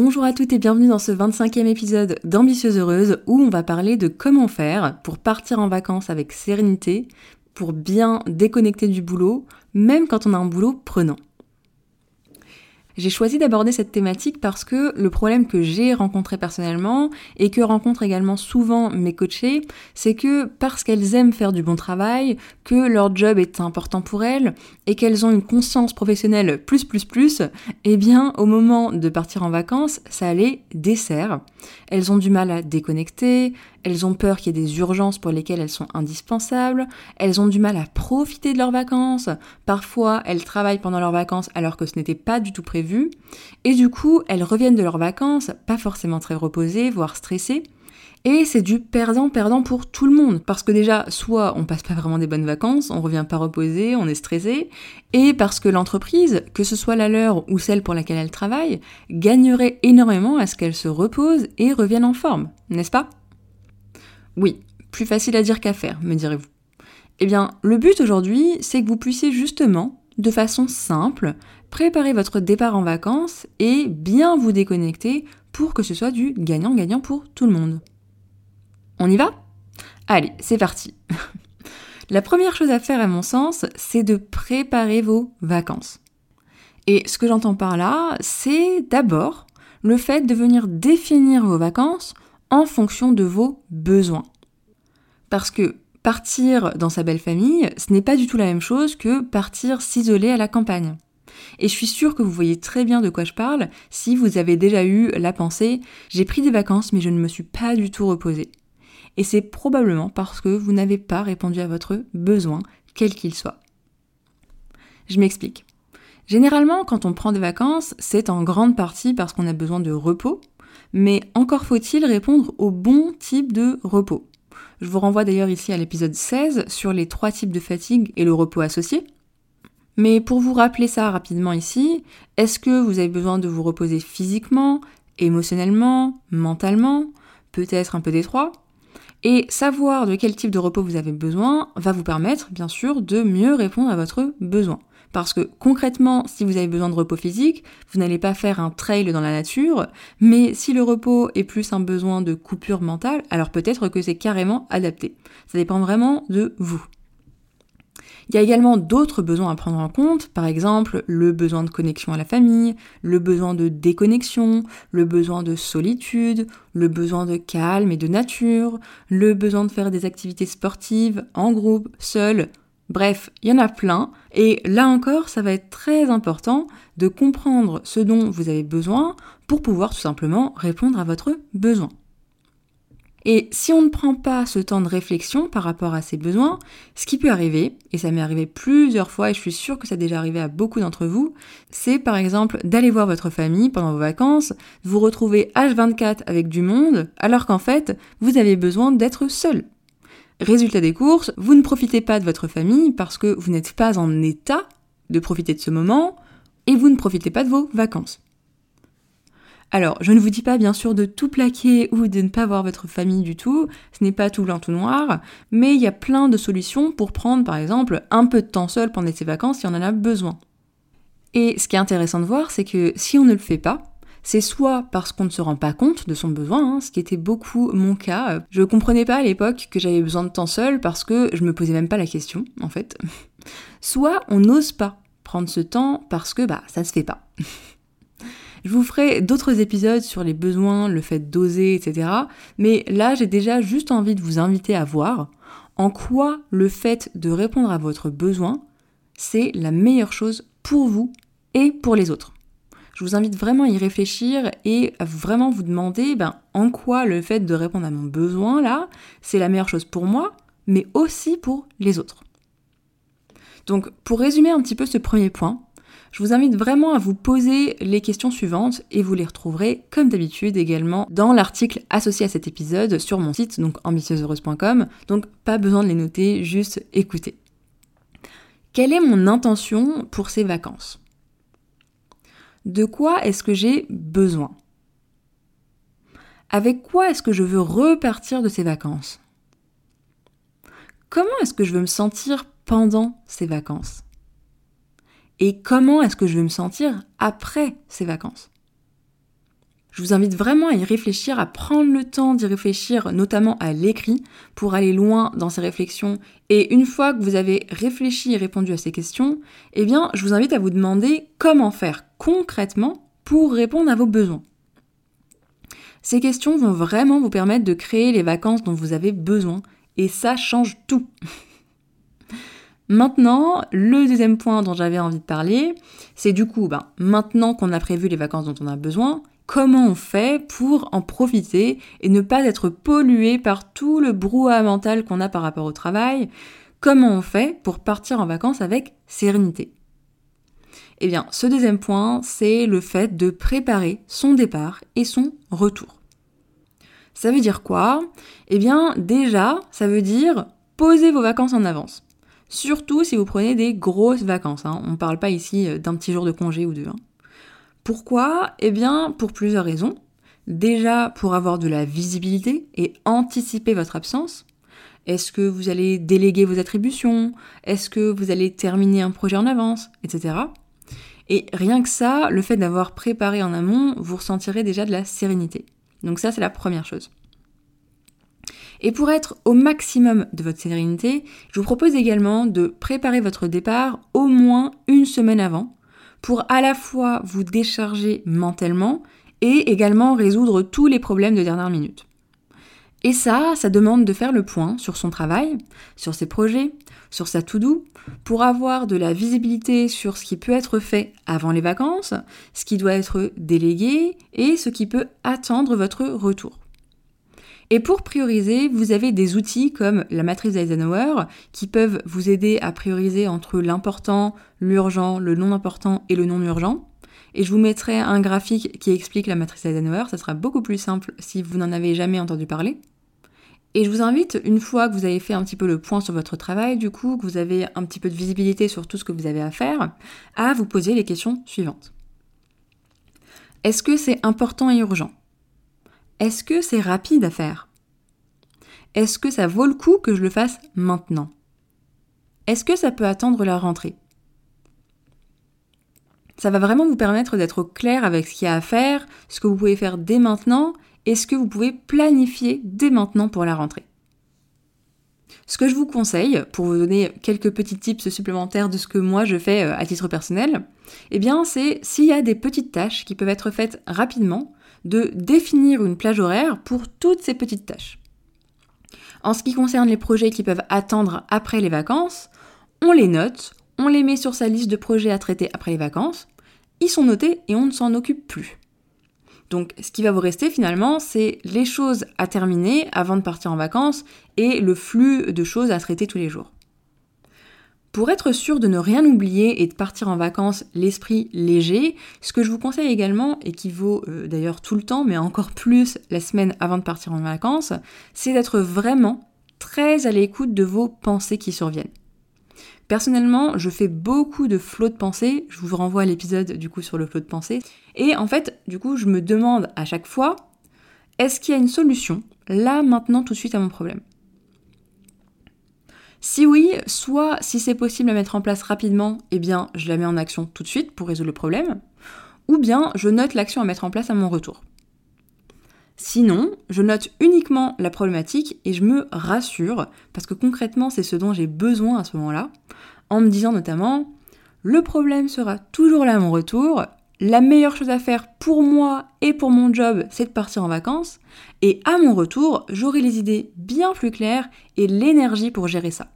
Bonjour à toutes et bienvenue dans ce 25e épisode d'Ambitieuse Heureuse où on va parler de comment faire pour partir en vacances avec sérénité, pour bien déconnecter du boulot, même quand on a un boulot prenant. J'ai choisi d'aborder cette thématique parce que le problème que j'ai rencontré personnellement et que rencontrent également souvent mes coachés, c'est que parce qu'elles aiment faire du bon travail, que leur job est important pour elles et qu'elles ont une conscience professionnelle plus plus plus, eh bien au moment de partir en vacances, ça les dessert. Elles ont du mal à déconnecter, elles ont peur qu'il y ait des urgences pour lesquelles elles sont indispensables, elles ont du mal à profiter de leurs vacances, parfois elles travaillent pendant leurs vacances alors que ce n'était pas du tout prévu, et du coup elles reviennent de leurs vacances pas forcément très reposées, voire stressées, et c'est du perdant-perdant pour tout le monde. Parce que déjà, soit on passe pas vraiment des bonnes vacances, on revient pas reposé, on est stressé, et parce que l'entreprise, que ce soit la leur ou celle pour laquelle elle travaille, gagnerait énormément à ce qu'elle se repose et revienne en forme, n'est-ce pas? Oui, plus facile à dire qu'à faire, me direz-vous. Eh bien, le but aujourd'hui, c'est que vous puissiez justement, de façon simple, préparer votre départ en vacances et bien vous déconnecter pour que ce soit du gagnant-gagnant pour tout le monde. On y va? Allez, c'est parti. La première chose à faire à mon sens, c'est de préparer vos vacances. Et ce que j'entends par là, c'est d'abord le fait de venir définir vos vacances en fonction de vos besoins. Parce que partir dans sa belle famille, ce n'est pas du tout la même chose que partir s'isoler à la campagne. Et je suis sûre que vous voyez très bien de quoi je parle si vous avez déjà eu la pensée j'ai pris des vacances mais je ne me suis pas du tout reposée. Et c'est probablement parce que vous n'avez pas répondu à votre besoin, quel qu'il soit. Je m'explique. Généralement, quand on prend des vacances, c'est en grande partie parce qu'on a besoin de repos, mais encore faut-il répondre au bon type de repos. Je vous renvoie d'ailleurs ici à l'épisode 16 sur les trois types de fatigue et le repos associé. Mais pour vous rappeler ça rapidement ici, est-ce que vous avez besoin de vous reposer physiquement, émotionnellement, mentalement, peut-être un peu des trois Et savoir de quel type de repos vous avez besoin va vous permettre bien sûr de mieux répondre à votre besoin. Parce que concrètement, si vous avez besoin de repos physique, vous n'allez pas faire un trail dans la nature, mais si le repos est plus un besoin de coupure mentale, alors peut-être que c'est carrément adapté. Ça dépend vraiment de vous. Il y a également d'autres besoins à prendre en compte, par exemple le besoin de connexion à la famille, le besoin de déconnexion, le besoin de solitude, le besoin de calme et de nature, le besoin de faire des activités sportives en groupe, seul, Bref, il y en a plein. Et là encore, ça va être très important de comprendre ce dont vous avez besoin pour pouvoir tout simplement répondre à votre besoin. Et si on ne prend pas ce temps de réflexion par rapport à ces besoins, ce qui peut arriver, et ça m'est arrivé plusieurs fois et je suis sûre que ça a déjà arrivé à beaucoup d'entre vous, c'est par exemple d'aller voir votre famille pendant vos vacances, vous retrouver H24 avec du monde, alors qu'en fait, vous avez besoin d'être seul. Résultat des courses, vous ne profitez pas de votre famille parce que vous n'êtes pas en état de profiter de ce moment et vous ne profitez pas de vos vacances. Alors, je ne vous dis pas bien sûr de tout plaquer ou de ne pas voir votre famille du tout, ce n'est pas tout blanc tout noir, mais il y a plein de solutions pour prendre par exemple un peu de temps seul pendant ces vacances si on en a besoin. Et ce qui est intéressant de voir, c'est que si on ne le fait pas, c'est soit parce qu'on ne se rend pas compte de son besoin, hein, ce qui était beaucoup mon cas. Je comprenais pas à l'époque que j'avais besoin de temps seul parce que je me posais même pas la question, en fait. Soit on n'ose pas prendre ce temps parce que bah ça se fait pas. Je vous ferai d'autres épisodes sur les besoins, le fait d'oser, etc. Mais là, j'ai déjà juste envie de vous inviter à voir en quoi le fait de répondre à votre besoin, c'est la meilleure chose pour vous et pour les autres. Je vous invite vraiment à y réfléchir et à vraiment vous demander ben, en quoi le fait de répondre à mon besoin là, c'est la meilleure chose pour moi, mais aussi pour les autres. Donc pour résumer un petit peu ce premier point, je vous invite vraiment à vous poser les questions suivantes et vous les retrouverez comme d'habitude également dans l'article associé à cet épisode sur mon site, donc ambitieuseheureuse.com. Donc pas besoin de les noter, juste écoutez. Quelle est mon intention pour ces vacances? De quoi est-ce que j'ai besoin? Avec quoi est-ce que je veux repartir de ces vacances? Comment est-ce que je veux me sentir pendant ces vacances? Et comment est-ce que je veux me sentir après ces vacances? Je vous invite vraiment à y réfléchir, à prendre le temps d'y réfléchir, notamment à l'écrit, pour aller loin dans ces réflexions. Et une fois que vous avez réfléchi et répondu à ces questions, eh bien, je vous invite à vous demander comment faire concrètement pour répondre à vos besoins. Ces questions vont vraiment vous permettre de créer les vacances dont vous avez besoin, et ça change tout. Maintenant, le deuxième point dont j'avais envie de parler, c'est du coup, ben, maintenant qu'on a prévu les vacances dont on a besoin, comment on fait pour en profiter et ne pas être pollué par tout le brouhaha mental qu'on a par rapport au travail Comment on fait pour partir en vacances avec sérénité? Eh bien, ce deuxième point, c'est le fait de préparer son départ et son retour. Ça veut dire quoi? Eh bien, déjà, ça veut dire poser vos vacances en avance. Surtout si vous prenez des grosses vacances. Hein. On ne parle pas ici d'un petit jour de congé ou deux. Hein. Pourquoi? Eh bien, pour plusieurs raisons. Déjà, pour avoir de la visibilité et anticiper votre absence. Est-ce que vous allez déléguer vos attributions? Est-ce que vous allez terminer un projet en avance? Etc. Et rien que ça, le fait d'avoir préparé en amont, vous ressentirez déjà de la sérénité. Donc ça, c'est la première chose. Et pour être au maximum de votre sérénité, je vous propose également de préparer votre départ au moins une semaine avant pour à la fois vous décharger mentalement et également résoudre tous les problèmes de dernière minute. Et ça, ça demande de faire le point sur son travail, sur ses projets, sur sa to-do, pour avoir de la visibilité sur ce qui peut être fait avant les vacances, ce qui doit être délégué et ce qui peut attendre votre retour. Et pour prioriser, vous avez des outils comme la matrice d'Eisenhower qui peuvent vous aider à prioriser entre l'important, l'urgent, le non important et le non urgent. Et je vous mettrai un graphique qui explique la matrice Eisenhower, ça sera beaucoup plus simple si vous n'en avez jamais entendu parler. Et je vous invite, une fois que vous avez fait un petit peu le point sur votre travail, du coup, que vous avez un petit peu de visibilité sur tout ce que vous avez à faire, à vous poser les questions suivantes. Est-ce que c'est important et urgent? Est-ce que c'est rapide à faire? Est-ce que ça vaut le coup que je le fasse maintenant? Est-ce que ça peut attendre la rentrée? Ça va vraiment vous permettre d'être clair avec ce qu'il y a à faire, ce que vous pouvez faire dès maintenant et ce que vous pouvez planifier dès maintenant pour la rentrée. Ce que je vous conseille, pour vous donner quelques petits tips supplémentaires de ce que moi je fais euh, à titre personnel, eh bien c'est s'il y a des petites tâches qui peuvent être faites rapidement, de définir une plage horaire pour toutes ces petites tâches. En ce qui concerne les projets qui peuvent attendre après les vacances, on les note, on les met sur sa liste de projets à traiter après les vacances, ils sont notés et on ne s'en occupe plus. Donc ce qui va vous rester finalement, c'est les choses à terminer avant de partir en vacances et le flux de choses à traiter tous les jours. Pour être sûr de ne rien oublier et de partir en vacances l'esprit léger, ce que je vous conseille également, et qui vaut euh, d'ailleurs tout le temps, mais encore plus la semaine avant de partir en vacances, c'est d'être vraiment très à l'écoute de vos pensées qui surviennent. Personnellement, je fais beaucoup de flots de pensées, je vous renvoie à l'épisode du coup sur le flot de pensée, et en fait, du coup, je me demande à chaque fois, est-ce qu'il y a une solution là, maintenant, tout de suite à mon problème? Si oui, soit si c'est possible à mettre en place rapidement, eh bien je la mets en action tout de suite pour résoudre le problème, ou bien je note l'action à mettre en place à mon retour. Sinon, je note uniquement la problématique et je me rassure, parce que concrètement c'est ce dont j'ai besoin à ce moment-là, en me disant notamment, le problème sera toujours là à mon retour, la meilleure chose à faire pour moi et pour mon job, c'est de partir en vacances. Et à mon retour, j'aurai les idées bien plus claires et l'énergie pour gérer ça.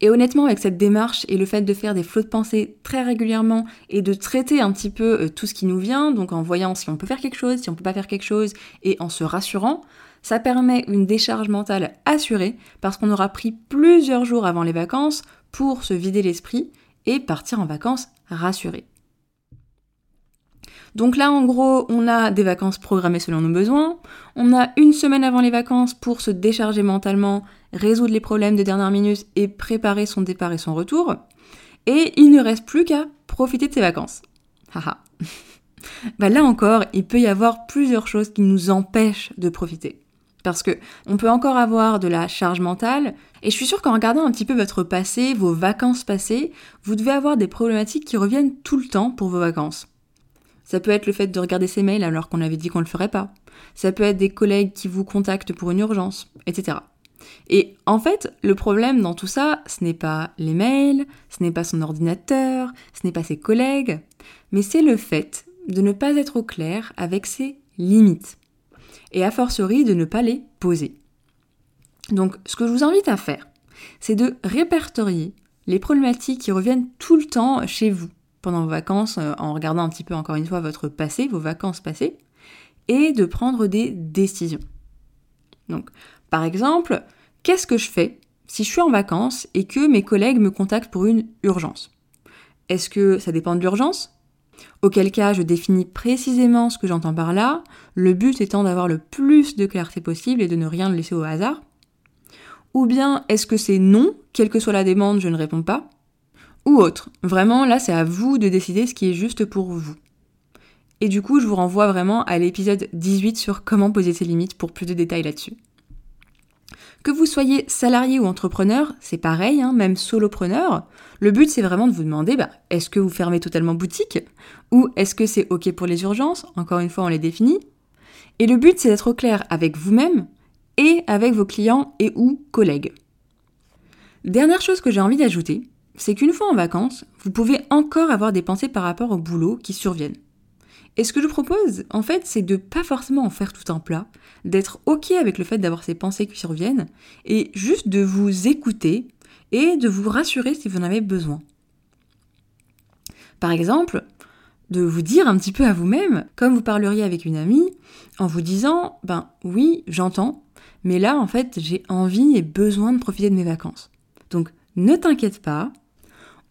Et honnêtement, avec cette démarche et le fait de faire des flots de pensée très régulièrement et de traiter un petit peu euh, tout ce qui nous vient, donc en voyant si on peut faire quelque chose, si on peut pas faire quelque chose, et en se rassurant, ça permet une décharge mentale assurée parce qu'on aura pris plusieurs jours avant les vacances pour se vider l'esprit et partir en vacances rassuré. Donc là, en gros, on a des vacances programmées selon nos besoins. On a une semaine avant les vacances pour se décharger mentalement, résoudre les problèmes de dernière minute et préparer son départ et son retour. Et il ne reste plus qu'à profiter de ses vacances. Haha. bah là encore, il peut y avoir plusieurs choses qui nous empêchent de profiter. Parce que on peut encore avoir de la charge mentale, et je suis sûre qu'en regardant un petit peu votre passé, vos vacances passées, vous devez avoir des problématiques qui reviennent tout le temps pour vos vacances. Ça peut être le fait de regarder ses mails alors qu'on avait dit qu'on ne le ferait pas. Ça peut être des collègues qui vous contactent pour une urgence, etc. Et en fait, le problème dans tout ça, ce n'est pas les mails, ce n'est pas son ordinateur, ce n'est pas ses collègues, mais c'est le fait de ne pas être au clair avec ses limites. Et a fortiori de ne pas les poser. Donc, ce que je vous invite à faire, c'est de répertorier les problématiques qui reviennent tout le temps chez vous pendant vos vacances, euh, en regardant un petit peu encore une fois votre passé, vos vacances passées, et de prendre des décisions. Donc, par exemple, qu'est-ce que je fais si je suis en vacances et que mes collègues me contactent pour une urgence? Est-ce que ça dépend de l'urgence? Auquel cas, je définis précisément ce que j'entends par là, le but étant d'avoir le plus de clarté possible et de ne rien laisser au hasard. Ou bien est-ce que c'est non, quelle que soit la demande, je ne réponds pas Ou autre. Vraiment, là, c'est à vous de décider ce qui est juste pour vous. Et du coup, je vous renvoie vraiment à l'épisode 18 sur comment poser ses limites pour plus de détails là-dessus. Que vous soyez salarié ou entrepreneur, c'est pareil, hein, même solopreneur. Le but, c'est vraiment de vous demander, bah, est-ce que vous fermez totalement boutique Ou est-ce que c'est OK pour les urgences? Encore une fois, on les définit. Et le but, c'est d'être au clair avec vous-même et avec vos clients et ou collègues. Dernière chose que j'ai envie d'ajouter, c'est qu'une fois en vacances, vous pouvez encore avoir des pensées par rapport au boulot qui surviennent. Et ce que je propose, en fait, c'est de pas forcément en faire tout un plat, d'être ok avec le fait d'avoir ces pensées qui surviennent, et juste de vous écouter et de vous rassurer si vous en avez besoin. Par exemple, de vous dire un petit peu à vous-même, comme vous parleriez avec une amie, en vous disant, ben oui, j'entends, mais là, en fait, j'ai envie et besoin de profiter de mes vacances. Donc, ne t'inquiète pas,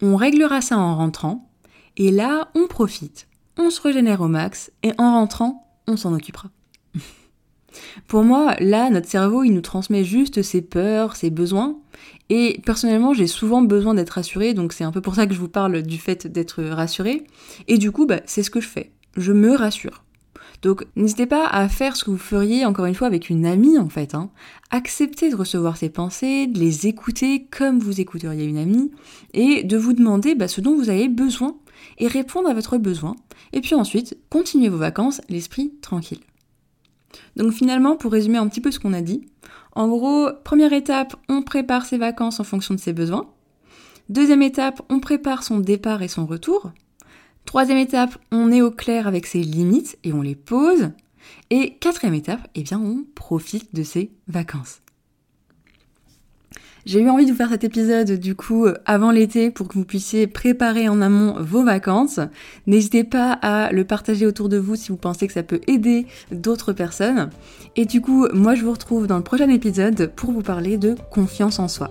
on réglera ça en rentrant, et là, on profite on se régénère au max et en rentrant, on s'en occupera. Pour moi, là, notre cerveau, il nous transmet juste ses peurs, ses besoins. Et personnellement, j'ai souvent besoin d'être rassurée, donc c'est un peu pour ça que je vous parle du fait d'être rassurée. Et du coup, bah, c'est ce que je fais. Je me rassure. Donc n'hésitez pas à faire ce que vous feriez encore une fois avec une amie en fait. Hein. Acceptez de recevoir ses pensées, de les écouter comme vous écouteriez une amie, et de vous demander bah, ce dont vous avez besoin et répondre à votre besoin. Et puis ensuite, continuez vos vacances, l'esprit tranquille. Donc finalement, pour résumer un petit peu ce qu'on a dit, en gros, première étape, on prépare ses vacances en fonction de ses besoins. Deuxième étape, on prépare son départ et son retour. Troisième étape, on est au clair avec ses limites et on les pose. Et quatrième étape, eh bien, on profite de ses vacances. J'ai eu envie de vous faire cet épisode du coup avant l'été pour que vous puissiez préparer en amont vos vacances. N'hésitez pas à le partager autour de vous si vous pensez que ça peut aider d'autres personnes. Et du coup, moi je vous retrouve dans le prochain épisode pour vous parler de confiance en soi.